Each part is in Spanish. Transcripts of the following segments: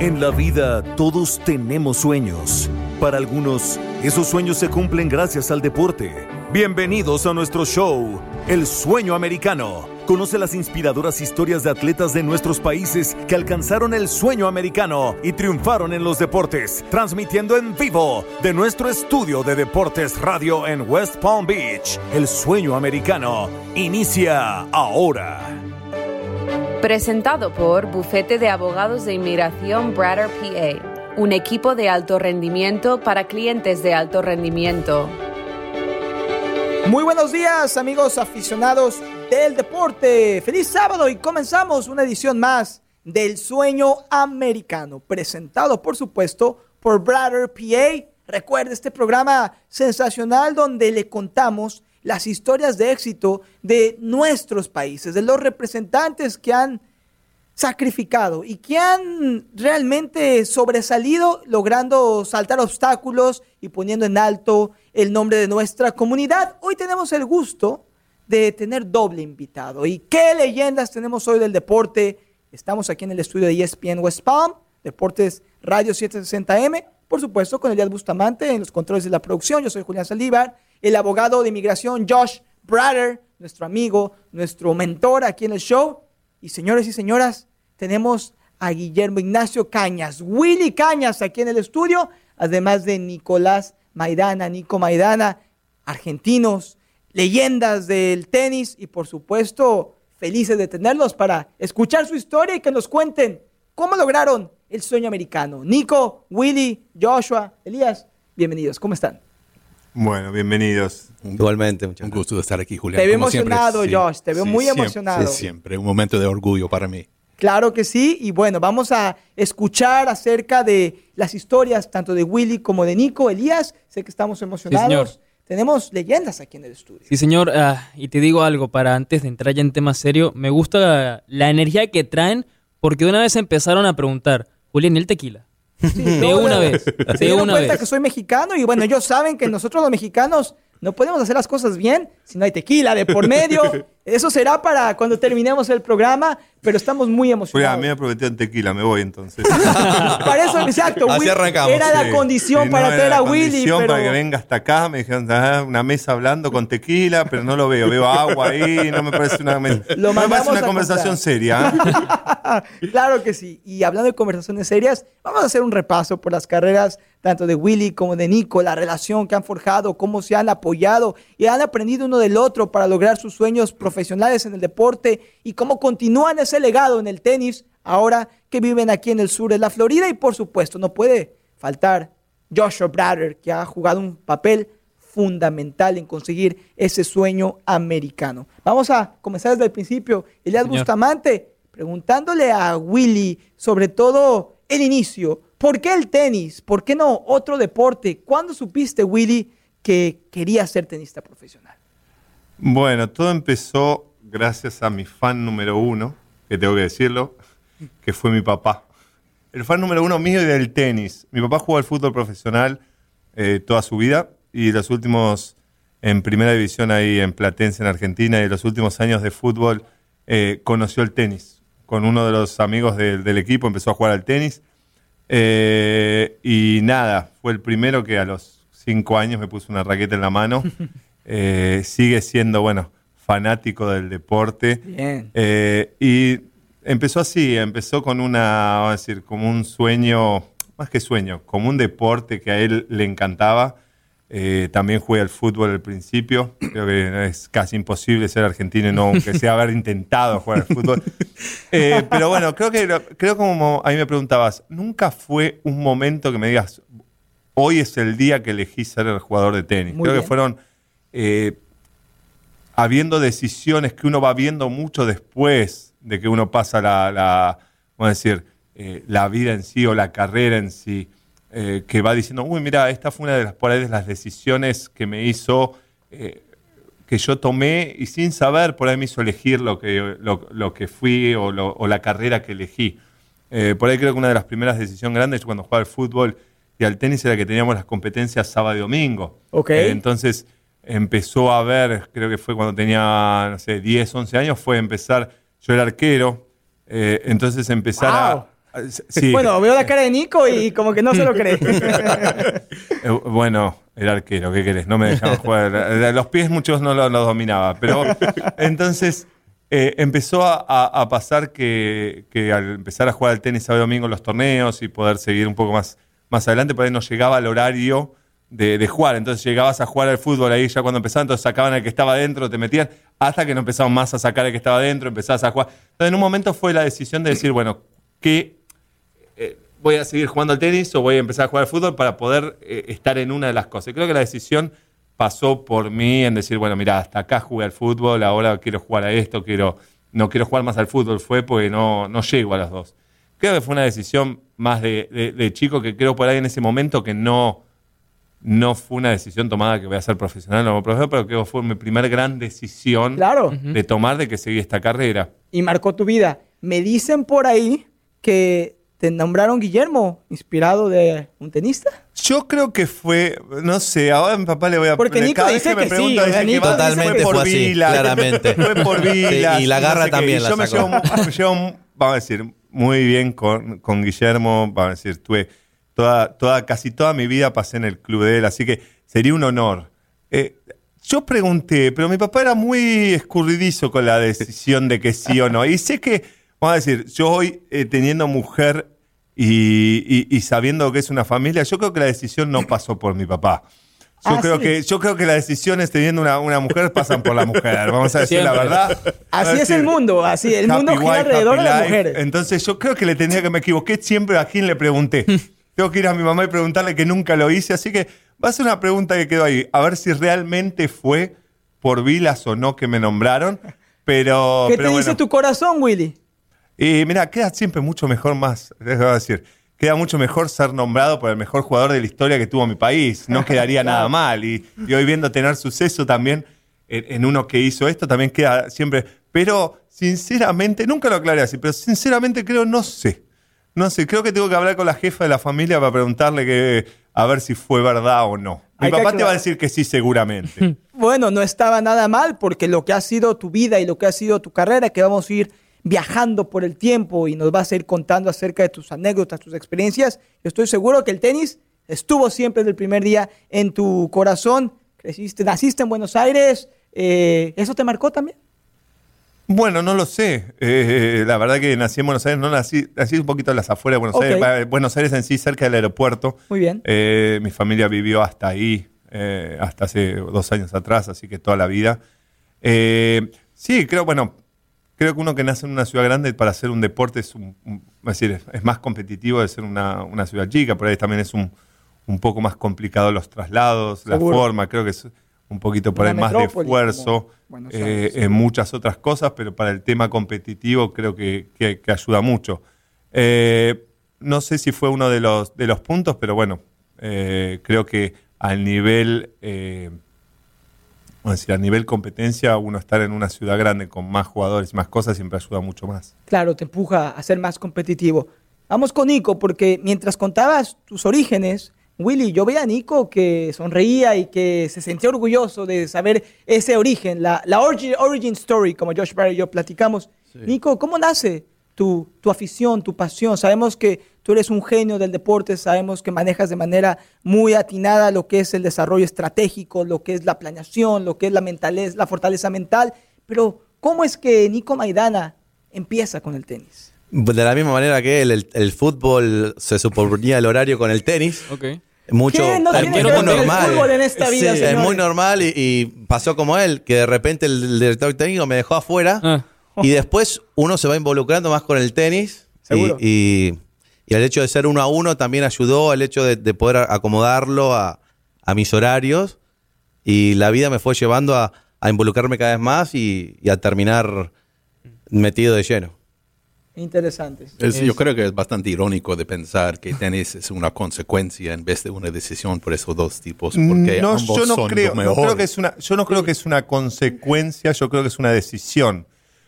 En la vida todos tenemos sueños. Para algunos, esos sueños se cumplen gracias al deporte. Bienvenidos a nuestro show, El Sueño Americano. Conoce las inspiradoras historias de atletas de nuestros países que alcanzaron el sueño americano y triunfaron en los deportes, transmitiendo en vivo de nuestro estudio de Deportes Radio en West Palm Beach. El Sueño Americano inicia ahora. Presentado por Bufete de Abogados de Inmigración Brader PA, un equipo de alto rendimiento para clientes de alto rendimiento. Muy buenos días amigos aficionados del deporte. Feliz sábado y comenzamos una edición más del Sueño Americano, presentado por supuesto por Brader PA. Recuerde este programa sensacional donde le contamos las historias de éxito de nuestros países, de los representantes que han sacrificado y que han realmente sobresalido logrando saltar obstáculos y poniendo en alto el nombre de nuestra comunidad. Hoy tenemos el gusto de tener doble invitado. ¿Y qué leyendas tenemos hoy del deporte? Estamos aquí en el estudio de ESPN West Palm, Deportes Radio 760M, por supuesto con Elias Bustamante en los controles de la producción. Yo soy Julián Saldívar el abogado de inmigración Josh Brader, nuestro amigo, nuestro mentor aquí en el show. Y señores y señoras, tenemos a Guillermo Ignacio Cañas, Willy Cañas aquí en el estudio, además de Nicolás Maidana, Nico Maidana, argentinos, leyendas del tenis y por supuesto felices de tenerlos para escuchar su historia y que nos cuenten cómo lograron el sueño americano. Nico, Willy, Joshua, Elías, bienvenidos, ¿cómo están? Bueno, bienvenidos. Igualmente, muchas Un gusto de estar aquí, Julián. Te veo emocionado, Josh, te veo muy siempre, emocionado. Sí, siempre, un momento de orgullo para mí. Claro que sí, y bueno, vamos a escuchar acerca de las historias tanto de Willy como de Nico, Elías, sé que estamos emocionados. señor. Tenemos leyendas aquí en el estudio. Sí, señor, ah, y te digo algo, para antes de entrar ya en tema serio, me gusta la energía que traen, porque de una vez empezaron a preguntar, Julián, ¿y el tequila? Sí, De no, una vez, Se de una cuenta vez. que soy mexicano y bueno, ellos saben que nosotros los mexicanos no podemos hacer las cosas bien si no hay tequila de por medio. Eso será para cuando terminemos el programa, pero estamos muy Julián, a emocionados. mí me prometieron tequila, me voy entonces. Para eso, exacto, Así Will- arrancamos, era la Sí. condición Sí, para no, era traer la a Willy, condición pero... para que venga hasta acá. Me dijeron, "Ah, una mesa hablando con tequila, pero no lo veo. Veo agua ahí, no me parece una, me- Lo no me parece una a conversación seria. ¿eh? claro que sí. Y hablando de conversaciones serias, vamos a hacer un repaso por las carreras tanto de Willy como de Nico, la relación que han forjado, cómo se han apoyado y han aprendido uno del otro para lograr sus sueños profesionales en el deporte y cómo continúan ese legado en el tenis ahora que viven aquí en el sur de la Florida. Y por supuesto, no puede faltar Joshua Brader, que ha jugado un papel fundamental en conseguir ese sueño americano. Vamos a comenzar desde el principio. Elias Señor. Bustamante, preguntándole a Willy sobre todo el inicio. ¿Por qué el tenis? ¿Por qué no otro deporte? ¿Cuándo supiste, Willy, que querías ser tenista profesional? Bueno, todo empezó gracias a mi fan número uno, que tengo que decirlo, que fue mi papá. El fan número uno mío y del tenis. Mi papá jugó al fútbol profesional eh, toda su vida y los últimos en primera división ahí en Platense, en Argentina, y los últimos años de fútbol eh, conoció el tenis. Con uno de los amigos del- equipo empezó a jugar al tenis. Eh, y nada, fue el primero que a los cinco años me puso una raqueta en la mano. Eh, sigue siendo, bueno, fanático del deporte. Bien. Eh, y empezó así, empezó con una, vamos a decir, como un sueño, más que sueño, como un deporte que a él le encantaba. Eh, también jugué al fútbol al principio. Creo que es casi imposible ser argentino y no, aunque sea haber intentado jugar al fútbol. Eh, pero bueno, creo que creo como a mí me preguntabas, nunca fue un momento que me digas, hoy es el día que elegí ser el jugador de tenis. Muy creo bien. que fueron eh, habiendo decisiones que uno va viendo mucho después de que uno pasa la, la vamos a decir, eh, la vida en sí o la carrera en sí, eh, que va diciendo, uy, mira, esta fue una de las, por ahí de las decisiones que me hizo, eh, que yo tomé y sin saber, por ahí me hizo elegir lo que, lo, lo que fui o, lo- o la carrera que elegí. Por ahí creo que una de las primeras decisiones grandes cuando jugaba al fútbol y al tenis era que teníamos las competencias sábado y domingo. Ok. Eh, entonces empezó a ver, creo que fue cuando tenía, no sé, 10, 11 años, fue empezar, yo era arquero, eh, entonces empezar Wow. a... sí. Bueno, veo la cara de Nico y como que no se lo cree. Eh, bueno, el arquero, ¿qué querés? No me dejaban jugar. Eh, Los pies muchos no los, los dominaba. Pero entonces eh, empezó a, a- a pasar que, que al empezar a jugar al tenis sábado y domingo en los torneos y poder seguir un poco más, más adelante, por ahí no llegaba el horario de, jugar. Entonces llegabas a jugar al fútbol ahí ya cuando empezaba, entonces sacaban al que estaba adentro, te metían, hasta que no empezaban más a sacar al que estaba adentro, empezabas a jugar. Entonces en un momento fue la decisión de decir, bueno, ¿qué, eh, voy a seguir jugando al tenis o voy a empezar a jugar al fútbol para poder eh, estar en una de las cosas. Creo que la decisión pasó por mí en decir, bueno, mira, hasta acá jugué al fútbol, ahora quiero jugar a esto, quiero, no quiero jugar más al fútbol, fue porque no, no llego a las dos. Creo que fue una decisión más de chico que creo por ahí en ese momento que no, no fue una decisión tomada que voy a ser profesional o no profesional, pero que fue mi primer gran decisión Claro. de tomar de que seguí esta carrera. y marcó tu vida. Me dicen por ahí que te nombraron Guillermo, inspirado de un tenista. Yo creo que fue, no sé, ahora a mi papá le voy a Porque Nico cada vez dice me que sí, pregunta, dice que Totalmente por fue así, Vila, claramente. Fue por Vila. Sí, y la no garra sé también la Yo me llevo, me llevo, vamos a decir, muy bien con, con Guillermo, vamos a decir, tuve toda, toda, casi toda mi vida pasé en el club de él, así que sería un honor. Eh, yo pregunté, pero mi papá era muy escurridizo con la decisión de que sí o no. Y sé que, vamos a decir, yo hoy eh, teniendo mujer y, y- y sabiendo que es una familia, yo creo que la decisión no pasó por mi papá. Yo, Ah, creo, sí. que, yo creo que las decisiones teniendo una, una mujer pasan por la mujer, vamos a decir la verdad. Así es el mundo, así, el mundo gira wife, alrededor de las life. mujeres. Entonces yo creo que le tenía que me equivoqué siempre a quien le pregunté. Tengo que ir a mi mamá y preguntarle que nunca lo hice, así que va a ser una pregunta que quedó ahí, a ver si realmente fue por Vilas o no que me nombraron, pero... ¿Qué pero te dice tu corazón, Willy? Y mira, queda siempre mucho mejor más, déjame decir, queda mucho mejor ser nombrado por el mejor jugador de la historia que tuvo mi país, no quedaría nada mal. Y, y hoy viendo tener suceso también en, en uno que hizo esto, también queda siempre... Pero sinceramente, nunca lo aclaré así, pero sinceramente creo, no sé. No sé, creo que tengo que hablar con la jefa de la familia para preguntarle que, a ver si fue verdad o no. Mi Hay papá te va a decir que sí, seguramente. Bueno, no estaba nada mal porque lo que ha sido tu vida y lo que ha sido tu carrera, que vamos a ir viajando por el tiempo y nos vas a ir contando acerca de tus anécdotas, tus experiencias. Yo estoy seguro que el tenis estuvo siempre desde el primer día en tu corazón. Creciste, naciste en Buenos Aires. eh, ¿Eso te marcó también? Bueno, no lo sé. Eh, la verdad que nací en Buenos Aires, no nací, nací un poquito en las afueras de Buenos. Aires, Buenos Aires en sí, cerca del aeropuerto. Muy bien. Eh, mi familia vivió hasta ahí, eh, hasta hace dos años atrás, así que toda la vida. Eh, sí, creo, bueno, creo que uno que nace en una ciudad grande para hacer un deporte es, un, un- es decir, es más competitivo de ser una, una ciudad chica, por ahí también es un, un poco más complicado los traslados, Seguro. la forma, creo que es un poquito por ahí más de esfuerzo eh, en muchas otras cosas, pero para el tema competitivo creo que, que- que ayuda mucho. Eh, no sé si fue uno de los, de los puntos, pero bueno, eh, creo que al nivel, decir, nivel competencia, uno estar en una ciudad grande con más jugadores y más cosas siempre ayuda mucho más. Claro, te empuja a ser más competitivo. Vamos con Nico, porque mientras contabas tus orígenes, Willy, yo veía a Nico que sonreía y que se sentía orgulloso de saber ese origen, la, la origin, origin story, como Josh Barry y yo platicamos. Nico, ¿cómo nace tu, tu afición, tu pasión? Sabemos que tú eres un genio del deporte, sabemos que manejas de manera muy atinada lo que es el desarrollo estratégico, lo que es la planeación, lo que es la, mentalez- la fortaleza mental, pero ¿cómo es que Nico Maidana empieza con el tenis? De la misma manera que él, el, el fútbol se superponía el horario con el tenis. Ok. Mucho. No muy el normal. en esta vida, Sí, es muy normal y, y pasó como él, que de repente el, el director técnico me dejó afuera Ah. y después uno se va involucrando más con el tenis y, Seguro. y- y el hecho de ser uno a uno también ayudó, el hecho de, de poder acomodarlo a, a mis horarios y la vida me fue llevando a, a involucrarme cada vez más y, y a terminar metido de lleno. Interesantes. Es- yo creo que es bastante irónico de pensar que tenis es una consecuencia en vez de una decisión por esos dos tipos, porque no, ambos yo no son creo, lo no creo que es una, yo no creo que es una consecuencia, yo creo que es una decisión.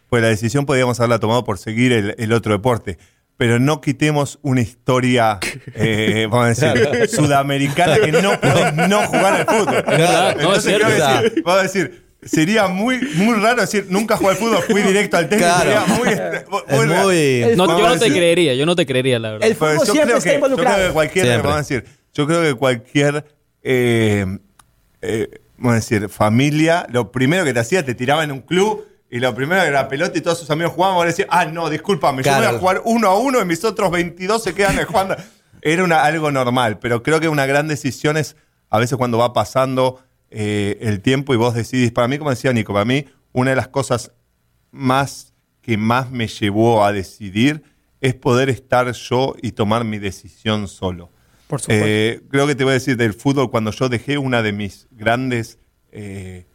Pues la decisión podríamos haberla tomado por seguir el, el otro deporte. Pero no quitemos una historia, eh, vamos a decir, sudamericana que no podés no jugar al fútbol. verdad, no, es Entonces, cierto. decir, vamos a decir, sería muy, muy raro decir, nunca jugué al fútbol, fui directo al tenis. Claro. Sería muy, este, muy Es raro. muy. El No, yo no te creería, yo no te creería, la verdad. El fútbol Pues yo siempre creo está que, yo involucrado. creo que cualquier, vamos a decir, yo creo que cualquier, eh, eh, vamos a decir, familia, lo primero que te hacía, te tiraba en un club y lo primero que la pelota y todos sus amigos jugaban, vos decías, ah, no, discúlpame, yo voy a jugar uno a uno y mis otros 22 se quedan jugando. Era una, algo normal, pero creo que una gran decisión es a veces cuando va pasando eh, el tiempo y vos decidís, para mí, como decía Nico, para mí, una de las cosas más que más me llevó a decidir es poder estar yo y tomar mi decisión solo. Por supuesto. Eh, creo que te voy a decir del fútbol, cuando yo dejé una de mis grandes eh,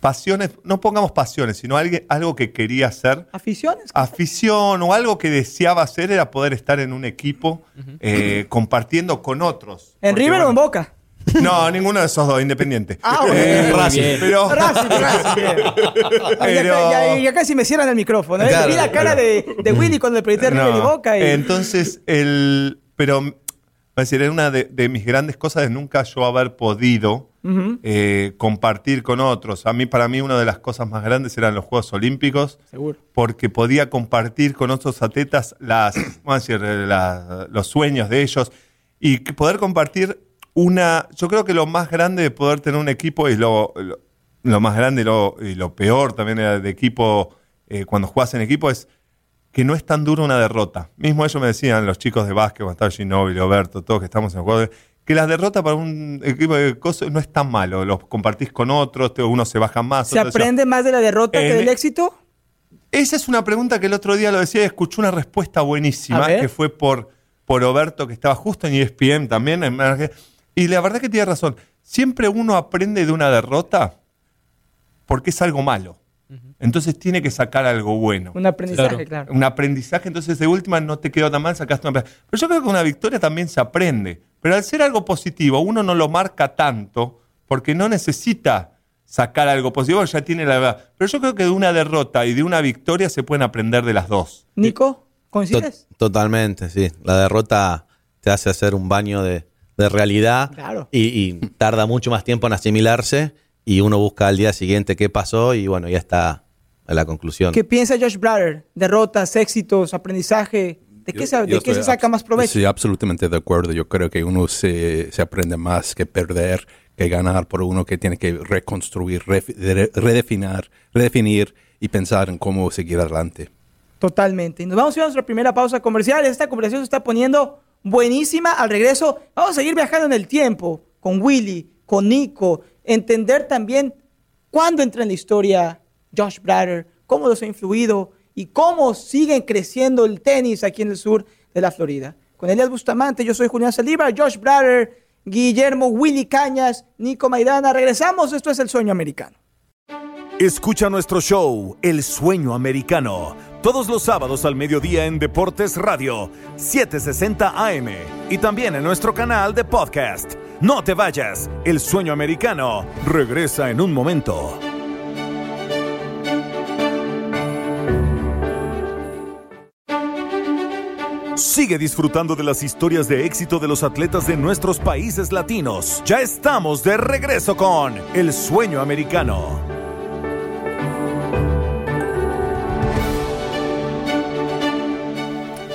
pasiones, no pongamos pasiones, sino algo, algo que quería hacer, Aficiones. afición o algo que deseaba hacer era poder estar en un equipo eh, compartiendo con otros. ¿En River o en Boca? No, ninguno de esos dos, independiente. Ah, bueno. Eh, Muy Racing, bien. pero, Racing, Racing, bien. Ay, ya, Pero- ya- ya casi me cierran el micrófono. ¿eh? Claro, Vi la cara de, de Willy cuando le pregunté a River y No. Boca. Y... Entonces, el, pero, va a decir, era una de, de mis grandes cosas de nunca yo haber podido eh, compartir con otros. A mí, para mí, una de las cosas más grandes eran los Juegos Olímpicos, Seguro. porque podía compartir con otros atletas las, vamos a decir, eh, la- los sueños de ellos y que poder compartir una. Yo creo que lo más grande de poder tener un equipo y lo, lo, lo más grande y lo, y lo peor también de equipo, eh, cuando juegas en equipo, es que no es tan dura una derrota. Mismo ellos me decían, los chicos de básquet, cuando estaba Ginóbili, Roberto, todos que estamos en el juego, que la derrota para un equipo de cosas no es tan malo. Los compartís con otros, unos se bajan más. ¿Se otros aprende más de la derrota que del éxito? esa es una pregunta que el otro día lo decía y escuché una respuesta buenísima que fue por, por Roberto, que estaba justo en E ESPN también. en- Y la verdad que tiene razón. Siempre uno aprende de una derrota porque es algo malo. Entonces tiene que sacar algo bueno. Un aprendizaje, Claro. claro. Un aprendizaje, entonces de última no te quedó tan mal, sacaste una. Pero yo creo que una victoria también se aprende. Pero al ser algo positivo, uno no lo marca tanto porque no necesita sacar algo positivo, ya tiene la verdad. Pero yo creo que de una derrota y de una victoria se pueden aprender de las dos. Nico, To- ¿coincides? totalmente, sí. La derrota te hace hacer un baño de, de realidad Claro. y, y tarda mucho más tiempo en asimilarse y uno busca al día siguiente qué pasó y bueno, ya está en la conclusión. ¿Qué piensa Josh Blatter? Derrotas, éxitos, aprendizaje. ¿De qué, Yo- se, de qué se saca más provecho? Sí, absolutamente de acuerdo. Yo creo que uno se, se aprende más que perder, que ganar, por uno que tiene que reconstruir, re- redefinir, redefinir y pensar en cómo seguir adelante. Totalmente. Y nos vamos a ir a nuestra primera pausa comercial. Esta conversación se está poniendo buenísima. Al regreso, vamos a seguir viajando en el tiempo con Willy, con Nico, entender también cuándo entra en la historia Josh Blatter, cómo los ha influido y cómo siguen creciendo el tenis aquí en el sur de la Florida. Con Elias Bustamante, yo soy Julián Saldívar, Josh Blatter, Guillermo Willy Cañas, Nico Maidana. Regresamos, esto es El Sueño Americano. Escucha nuestro show, El Sueño Americano, todos los sábados al mediodía en Deportes Radio, 760 AM y también en nuestro canal de podcast. No te vayas, El Sueño Americano regresa en un momento. Sigue disfrutando de las historias de éxito de los atletas de nuestros países latinos. Ya estamos de regreso con El Sueño Americano.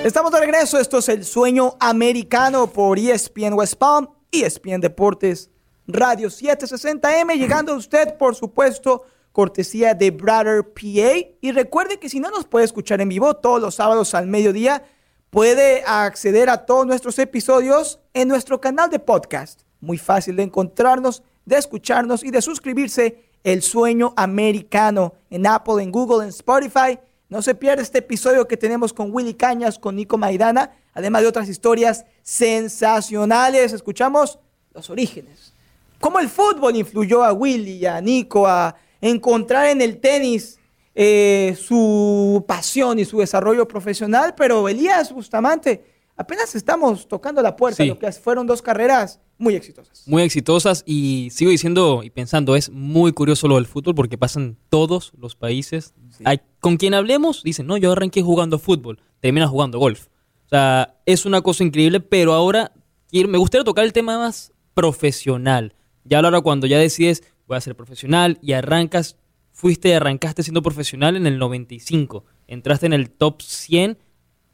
Estamos de regreso, esto es El Sueño Americano por ESPN West Palm, ESPN Deportes, Radio 760M, llegando a usted, por supuesto, cortesía de Brother PA. Y recuerde que si no nos puede escuchar en vivo todos los sábados al mediodía, puede acceder a todos nuestros episodios en nuestro canal de podcast. Muy fácil de encontrarnos, de escucharnos y de suscribirse. El Sueño Americano en Apple, en Google, en Spotify. No se pierda este episodio que tenemos con Willy Cañas, con Nico Maidana, además de otras historias sensacionales. Escuchamos los orígenes. Cómo el fútbol influyó a Willy y a Nico a encontrar en el tenis eh, su pasión y su desarrollo profesional. Pero Elías Bustamante, apenas estamos tocando la puerta, Sí. lo que fueron dos carreras muy exitosas. Muy exitosas y sigo diciendo y pensando, es muy curioso lo del fútbol porque pasa en todos los países. Hay, con quien hablemos, dicen, no, yo arranqué jugando fútbol, termina jugando golf. O sea, es una cosa increíble, pero ahora quiero, me gustaría tocar el tema más profesional. Ya ahora cuando ya decides voy a ser profesional y arrancas, fuiste y arrancaste siendo profesional en el 95, entraste en el top 100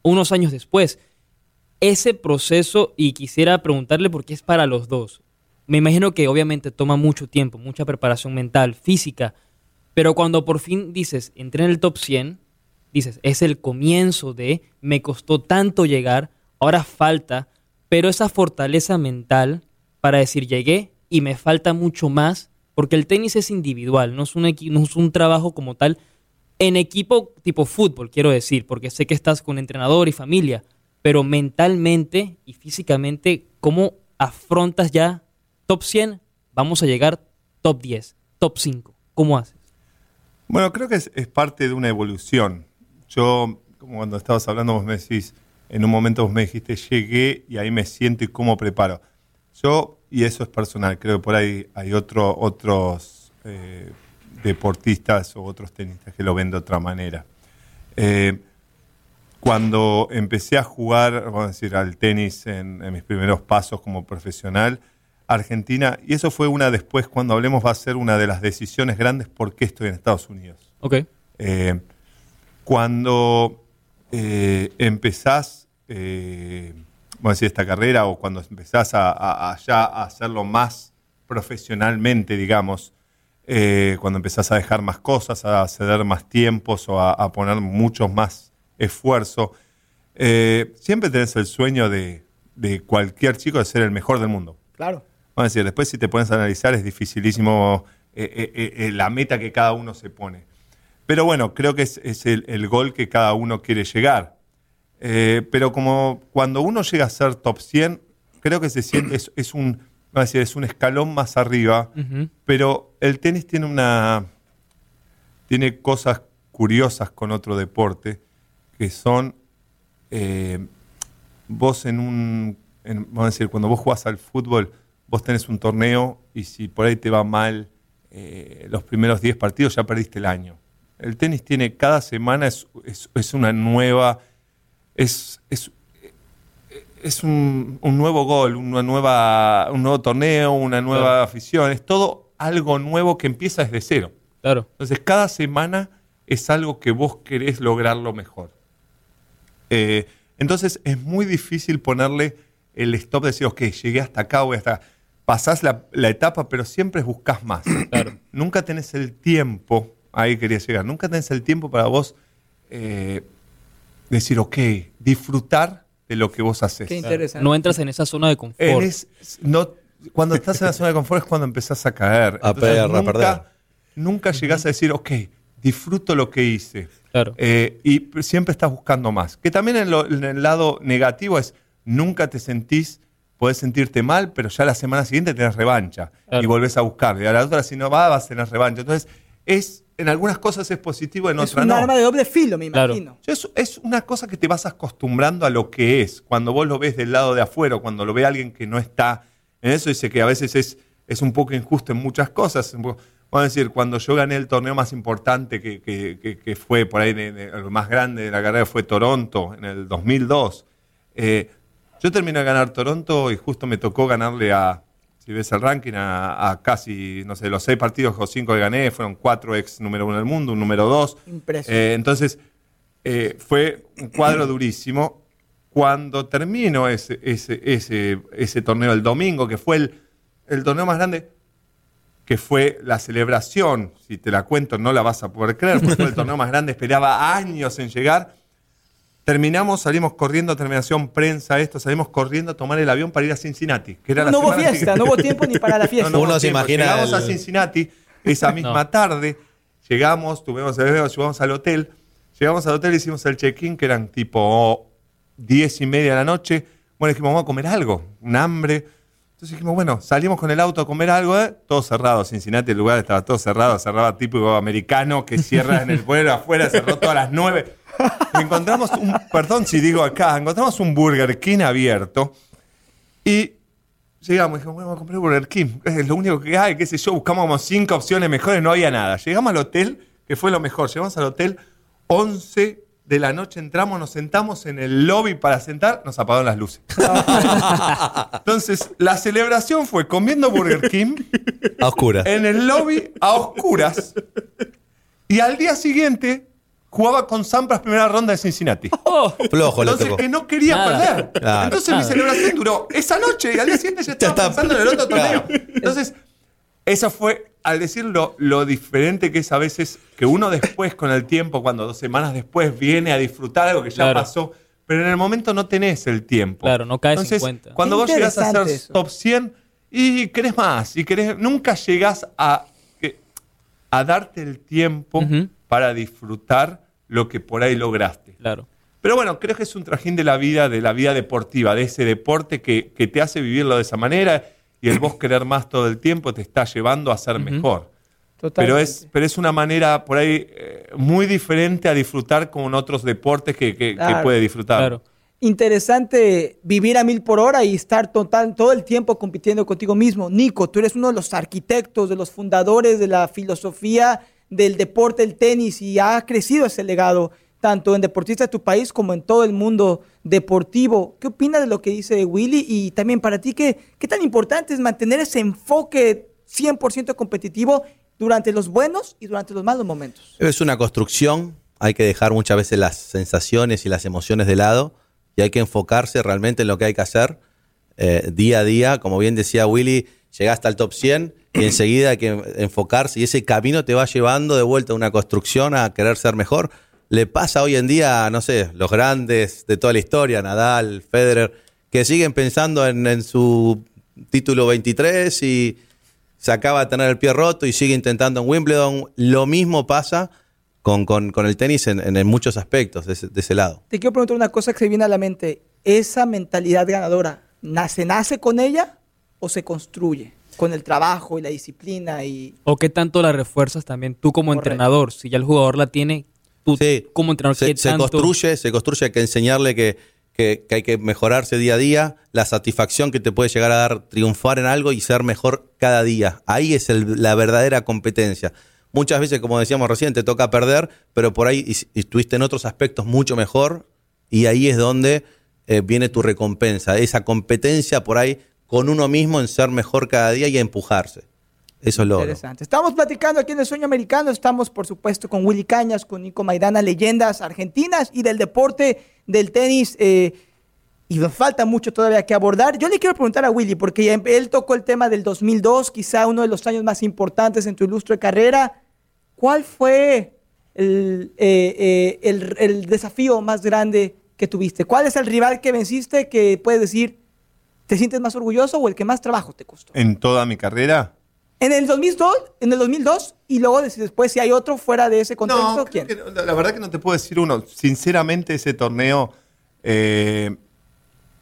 unos años después. Ese proceso, y quisiera preguntarle por qué es para los dos. Me imagino que obviamente toma mucho tiempo, mucha preparación mental, física, pero cuando por fin dices, entré en el top 100, dices, es el comienzo de, me costó tanto llegar, ahora falta, pero esa fortaleza mental para decir, llegué y me falta mucho más, porque el tenis es individual, no es un, no es un trabajo como tal en equipo tipo fútbol, quiero decir, porque sé que estás con entrenador y familia, pero mentalmente y físicamente, ¿cómo afrontas ya top 100? Vamos a llegar top 10, top 5. ¿Cómo haces? Bueno, creo que es, parte de una evolución. Yo, como cuando estabas hablando, vos me decís, en un momento vos me dijiste, llegué y ahí me siento y cómo preparo. Yo, y eso es personal, creo que por ahí hay otro, otros eh, deportistas o otros tenistas que lo ven de otra manera. Eh, cuando empecé a jugar, vamos a decir, al tenis en, en mis primeros pasos como profesional, Argentina, y eso fue una después, cuando hablemos, va a ser una de las decisiones grandes por qué estoy en Estados Unidos. Ok. Eh, cuando eh, empezás, eh, vamos a decir, esta carrera o cuando empezás a, a- a ya hacerlo más profesionalmente, digamos, cuando empezás a dejar más cosas, a ceder más tiempos o a, a poner mucho más esfuerzo, eh, siempre tenés el sueño de, de cualquier chico de ser el mejor del mundo. Claro. Vamos a decir, después si te pones a analizar es dificilísimo eh, eh, la meta que cada uno se pone. Pero bueno, creo que es, es el, el gol que cada uno quiere llegar. Eh, pero como cuando uno llega a ser top 100, creo que se siente, es, es un, vamos a decir, es un escalón más arriba, pero el tenis tiene una tiene cosas curiosas con otro deporte que son eh, vos en un en- vamos a decir cuando vos jugás al fútbol vos tenés un torneo y si por ahí te va mal eh, los primeros 10 partidos ya perdiste el año el tenis tiene cada semana es, es- es una nueva es, es, es un, un nuevo gol, una nueva, un nuevo torneo, una nueva Claro. afición, es todo algo nuevo que empieza desde cero. Claro. Entonces, cada semana es algo que vos querés lograrlo mejor. Eh, entonces, es muy difícil ponerle el stop de decir, ok, llegué hasta acá, voy hasta acá. Pasás la, la etapa, pero siempre buscas más. Nunca tenés el tiempo, ahí quería llegar, nunca tenés el tiempo para vos eh, decir, ok, disfrutar de lo que vos haces. Qué interesante. No entras en esa zona de confort. Eres- no, cuando estás en la zona de confort es cuando empezás a caer. A perder, a nunca, perder. nunca llegás a decir, ok, disfruto lo que hice. Claro. Eh, y siempre estás buscando más. Que también en, lo- en el lado negativo es, nunca te sentís, podés sentirte mal, pero ya la semana siguiente tenés revancha. Claro. Y volvés a buscar. Y a la otra, si no va, vas a tener revancha. Entonces, es, en algunas cosas es positivo, en es otras un no. arma de doble filo, me Claro. imagino. Es, es una cosa que te vas acostumbrando a lo que es. Cuando vos lo ves del lado de afuera, cuando lo ve alguien que no está en eso, dice que a veces es, es un poco injusto en muchas cosas. Un poco- Vamos a decir, cuando yo gané el torneo más importante que, que- que- que fue por ahí, el más grande de la carrera fue Toronto en el 2002. Eh, yo terminé de ganar Toronto y justo me tocó ganarle a, si ves el ranking, a, a casi, no sé, los seis partidos o cinco que gané, fueron cuatro ex número uno del mundo, un número dos. Impresionante. Eh, entonces, eh, fue un cuadro durísimo. Cuando termino ese, ese, ese, ese torneo el domingo, que fue el, el torneo más grande, que fue la celebración, si te la cuento no la vas a poder creer, porque fue el torneo más grande, esperaba años en llegar. Terminamos, salimos corriendo, terminación, prensa, esto, salimos corriendo a tomar el avión para ir a Cincinnati. Que era la No hubo fiesta, no hubo tiempo ni para la fiesta. No, no Uno se tiempo. imagina Llegamos a Cincinnati esa misma No. tarde. Llegamos, tuvimos el video, llegamos al hotel. Llegamos al hotel, hicimos el check-in, que eran tipo 10 y media de la noche. Bueno, dijimos, vamos a comer algo, un hambre. Entonces dijimos, bueno, salimos con el auto a comer algo, ¿eh? todo cerrado. Cincinnati, el lugar estaba todo cerrado, cerraba típico americano que cierra en el pueblo afuera, cerró todas las 9. Encontramos un, perdón si digo acá, encontramos un Burger King abierto y llegamos, dijimos, bueno, vamos a comprar Burger King, es lo único que hay, qué sé yo, buscamos como cinco opciones mejores, no había nada. Llegamos al hotel, que fue lo mejor, llegamos al hotel 11 de la noche entramos, nos sentamos en el lobby para sentar, nos apagaron las luces. Entonces, la celebración fue comiendo Burger King A oscuras. en el lobby a oscuras. Y al día siguiente jugaba con Sampras primera ronda de Cincinnati. Flojo le Entonces, tocó. que no quería Nada. perder. Entonces, mi celebración duró esa noche y al día siguiente ya estaba está. pensando en el otro torneo. Entonces, eso fue, al decirlo, lo diferente que es a veces que uno después, con el tiempo, cuando dos semanas después viene a disfrutar algo que ya Claro. pasó, pero en el momento no tenés el tiempo. Claro, no caes en Entonces, cuenta. cuando vos llegás a ser eso. top 100 y querés más, y querés, nunca llegás a, que- a darte el tiempo para disfrutar lo que por ahí lograste. Claro. Pero bueno, creo que es un trajín de la vida, de la vida deportiva, de ese deporte que, que te hace vivirlo de esa manera y el vos querer más todo el tiempo te está llevando a ser mejor. Pero Totalmente. es, pero es una manera por ahí eh, muy diferente a disfrutar con otros deportes que, que- puede disfrutar. Claro. Interesante vivir a mil por hora y estar total, todo el tiempo compitiendo contigo mismo. Nico, tú eres uno de los arquitectos, de los fundadores de la filosofía del deporte, el tenis, y ha crecido ese legado, tanto en deportistas de tu país como en todo el mundo deportivo. ¿Qué opinas de lo que dice Willy? Y también para ti, ¿qué, qué tan importante es mantener ese enfoque 100% competitivo durante los buenos y durante los malos momentos? Es una construcción, hay que dejar muchas veces las sensaciones y las emociones de lado y hay que enfocarse realmente en lo que hay que hacer eh, día a día. Como bien decía Willy, llegaste al top 100 y enseguida hay que enfocarse y ese camino te va llevando de vuelta a una construcción a querer ser mejor. Le pasa hoy en día, no sé, los grandes de toda la historia, Nadal, Federer, que siguen pensando en, en su título 23 y se acaba de tener el pie roto y sigue intentando en Wimbledon. Lo mismo pasa con, con- con el tenis en, en- en muchos aspectos de ese, de ese lado. Te quiero preguntar una cosa que se viene a la mente. ¿Esa mentalidad ganadora nace, nace con ella o se construye? Con el trabajo y la disciplina y... O qué tanto la refuerzas también tú como Correcto. entrenador. Si ya el jugador la tiene, tú Sí, como entrenador, se, ¿qué se tanto? construye, se construye, hay que enseñarle que, que- que hay que mejorarse día a día, la satisfacción que te puede llegar a dar triunfar en algo y ser mejor cada día. Ahí es el- la verdadera competencia. Muchas veces, como decíamos recién, te toca perder, pero por ahí is- estuviste en otros aspectos mucho mejor y ahí es donde eh, viene tu recompensa, esa competencia por ahí con uno mismo en ser mejor cada día y a empujarse. Eso es lo Interesante. Estamos platicando aquí en el Sueño Americano. Estamos, por supuesto, con Willy Cañas, con Nico Maidana, leyendas argentinas y del deporte del tenis. eh, y nos falta mucho todavía que abordar. Yo le quiero preguntar a Willy, porque ya él tocó el tema del 2002, quizá uno de los años más importantes en tu ilustre carrera. ¿Cuál fue el, eh, eh, el- el desafío más grande que tuviste? ¿Cuál es el rival que venciste que puedes decir, te sientes más orgulloso o el que más trabajo te costó? En toda mi carrera. En el 2002, en el 2002 y luego des- después si hay otro fuera de ese contexto, No, ¿quién? creo que no, la verdad que no te puedo decir uno. Sinceramente, ese torneo eh,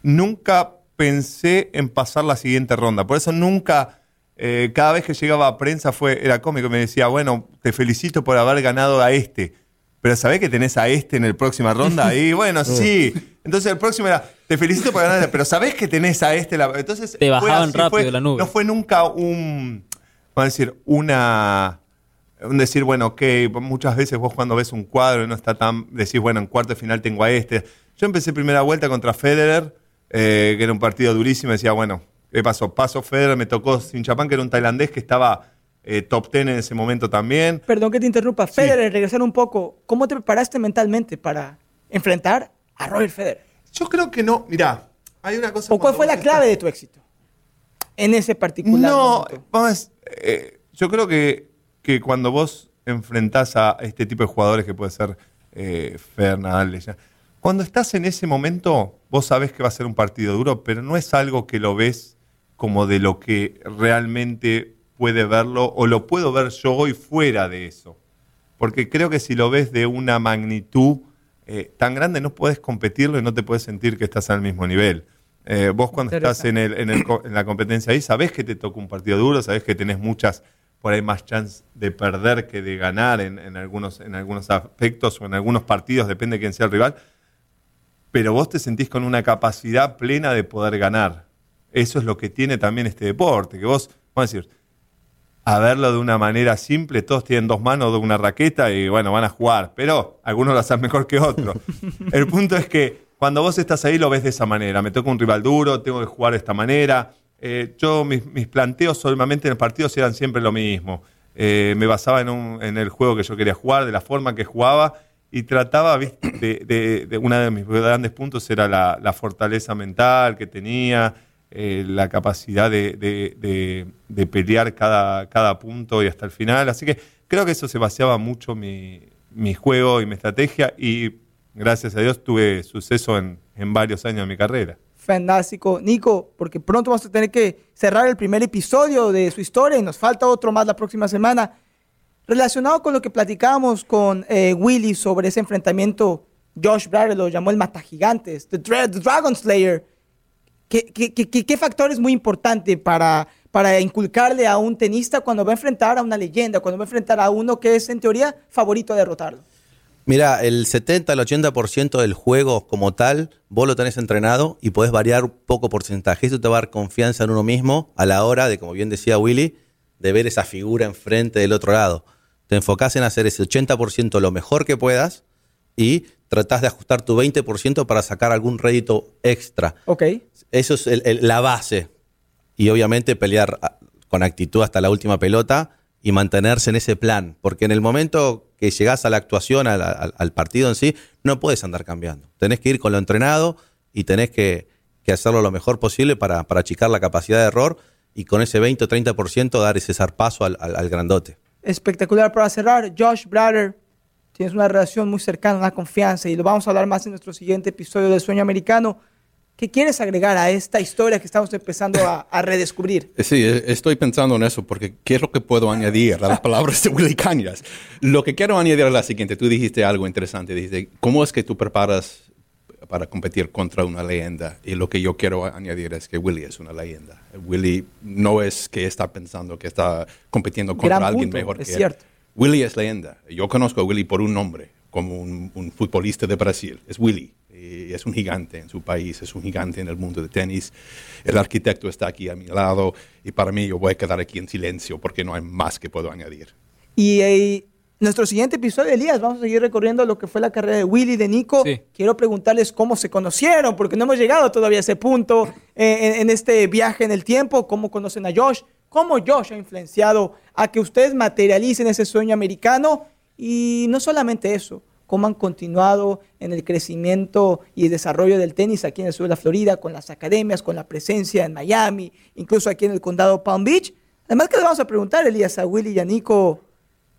nunca pensé en pasar la siguiente ronda. Por eso nunca, eh, cada vez que llegaba a prensa fue, era cómico, me decía, bueno, te felicito por haber ganado a este. Pero ¿sabés que tenés a este en la próxima ronda? Y bueno, sí. Entonces el próximo era, te felicito por ganar, a este, pero ¿sabés que tenés a este? La- Entonces Te fue bajaban así, rápido fue- de la nube. No fue nunca un, vamos a decir, una un decir, bueno, ok, muchas veces vos cuando ves un cuadro y no está tan, decís, bueno, en cuarto de final tengo a este. Yo empecé primera vuelta contra Federer, eh, que era un partido durísimo, decía, bueno, ¿qué pasó? Paso Federer, me tocó Sin Chapán, que era un tailandés que estaba eh, top 10 en ese momento también. Perdón que te interrumpa. Federer, regresar un poco. ¿Cómo te preparaste mentalmente para enfrentar a Roger Federer? Yo creo que no, mirá, hay una cosa... ¿O cuál fue la clave estás- de tu éxito? En ese particular No, momento. vamos, eh, yo creo que, que cuando vos enfrentás a este tipo de jugadores que puede ser eh, Fer, Nadal, ya, cuando estás en ese momento, vos sabés que va a ser un partido duro, pero no es algo que lo ves como de lo que realmente puede verlo o lo puedo ver yo hoy fuera de eso. Porque creo que si lo ves de una magnitud eh, tan grande no puedes competirlo y no te puedes sentir que estás al mismo nivel. Eh, vos cuando estás en, el, en, el en la competencia ahí, sabés que te toca un partido duro, sabés que tenés muchas, por ahí más chance de perder que de ganar en, en algunos, en algunos aspectos o en algunos partidos, depende de quién sea el rival, pero vos te sentís con una capacidad plena de poder ganar. Eso es lo que tiene también este deporte, que vos, vamos a decir, a verlo de una manera simple, todos tienen dos manos de una raqueta y bueno, van a jugar, pero algunos lo hacen mejor que otros. El punto es que cuando vos estás ahí lo ves de esa manera, me toca un rival duro, tengo que jugar de esta manera. Eh, yo, mis, mis, planteos solamente en el partido eran siempre lo mismo. Eh, me basaba en, en, el juego que yo quería jugar, de la forma que jugaba y trataba, de, de, uno de mis grandes puntos era la, fortaleza mental que tenía, eh, la capacidad de, de, de, pelear cada, cada punto y hasta el final. Así que creo que eso se baseaba mucho mi, mi juego y mi estrategia y gracias a Dios tuve suceso en, en varios años de mi carrera. Fantástico. Nico, porque pronto vamos a tener que cerrar el primer episodio de su historia y nos falta otro más la próxima semana. Relacionado con lo que platicábamos con eh, Willy sobre ese enfrentamiento, Josh Bradley lo llamó el Mata Gigantes, the, Dra the Dragon Slayer. ¿Qué, qué, qué, ¿Qué, factor es muy importante para, para inculcarle a un tenista cuando va a enfrentar a una leyenda, cuando va a enfrentar a uno que es en teoría favorito a derrotarlo? Mira, el 70 al 80% del juego como tal, vos lo tenés entrenado y podés variar poco porcentaje. Eso te va a dar confianza en uno mismo a la hora de, como bien decía Willy, de ver esa figura enfrente del otro lado. Te enfocás en hacer ese 80% lo mejor que puedas y tratás de ajustar tu 20% para sacar algún rédito extra. Ok. Eso es el, el, la base. Y obviamente pelear con actitud hasta la última pelota y mantenerse en ese plan. Porque en el momento que llegás a la actuación, al, partido en sí, no puedes andar cambiando. Tenés que ir con lo entrenado y tenés que, hacerlo lo mejor posible para, achicar la capacidad de error y con ese 20 o 30% dar ese zarpazo al, al, al grandote. Espectacular para cerrar. Josh Brader, tienes una relación muy cercana, una confianza y lo vamos a hablar más en nuestro siguiente episodio del Sueño Americano. ¿Qué quieres agregar a esta historia que estamos empezando a, a, redescubrir? Sí, estoy pensando en eso porque ¿qué es lo que puedo añadir a las palabras de Willy Cañas? Lo que quiero añadir es la siguiente. Tú dijiste algo interesante. Dijiste, ¿cómo es que tú preparas para competir contra una leyenda? Y lo que yo quiero añadir es que Willy es una leyenda. Willy no es que está pensando que está compitiendo contra Gran alguien punto, mejor es que cierto. él. Willy es leyenda. Yo conozco a Willy por un nombre, como un, un futbolista de Brasil. Es Willy y es un gigante en su país, es un gigante en el mundo de tenis. El arquitecto está aquí a mi lado y para mí yo voy a quedar aquí en silencio porque no hay más que puedo añadir. Y eh, nuestro siguiente episodio, Elías, vamos a seguir recorriendo lo que fue la carrera de Willy, de Nico. Sí. Quiero preguntarles cómo se conocieron, porque no hemos llegado todavía a ese punto eh, en, en este viaje en el tiempo, cómo conocen a Josh, cómo Josh ha influenciado a que ustedes materialicen ese sueño americano y no solamente eso, cómo han continuado en el crecimiento y el desarrollo del tenis aquí en el sur de la Florida, con las academias, con la presencia en Miami, incluso aquí en el condado Palm Beach. Además que le vamos a preguntar, Elías, a Willy y a Nico,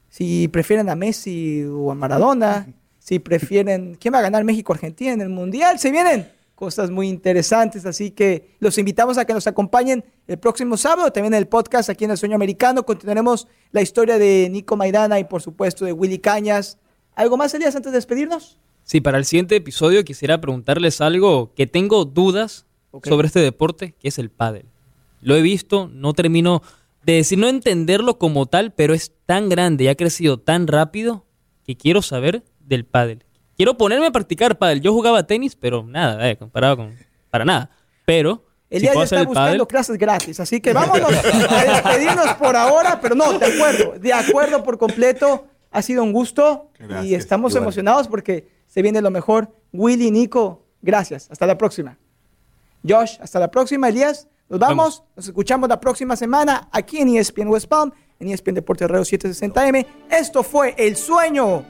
si prefieren a Messi o a Maradona, si prefieren, ¿quién va a ganar México-Argentina en el Mundial? Se vienen cosas muy interesantes, así que los invitamos a que nos acompañen el próximo sábado, también en el podcast aquí en El Sueño Americano, continuaremos la historia de Nico Maidana y por supuesto de Willy Cañas. ¿Algo más, Elías, antes de despedirnos? Sí, para el siguiente episodio quisiera preguntarles algo que tengo dudas okay. sobre este deporte, que es el pádel. Lo he visto, no termino de decir, no entenderlo como tal, pero es tan grande y ha crecido tan rápido que quiero saber del pádel. Quiero ponerme a practicar pádel. Yo jugaba tenis, pero nada, eh, comparado con... para nada. Pero... Elías si ya está buscando pádel, clases gratis, así que vámonos a despedirnos por ahora, pero no, de acuerdo, de acuerdo por completo. Ha sido un gusto Gracias, y estamos igual. emocionados porque se viene lo mejor. Willy, Nico, gracias. Hasta la próxima. Josh, hasta la próxima. Elías, nos vamos. Vamos. Nos escuchamos la próxima semana aquí en ESPN West Palm, en ESPN Deportes Radio 760M. Esto fue El Sueño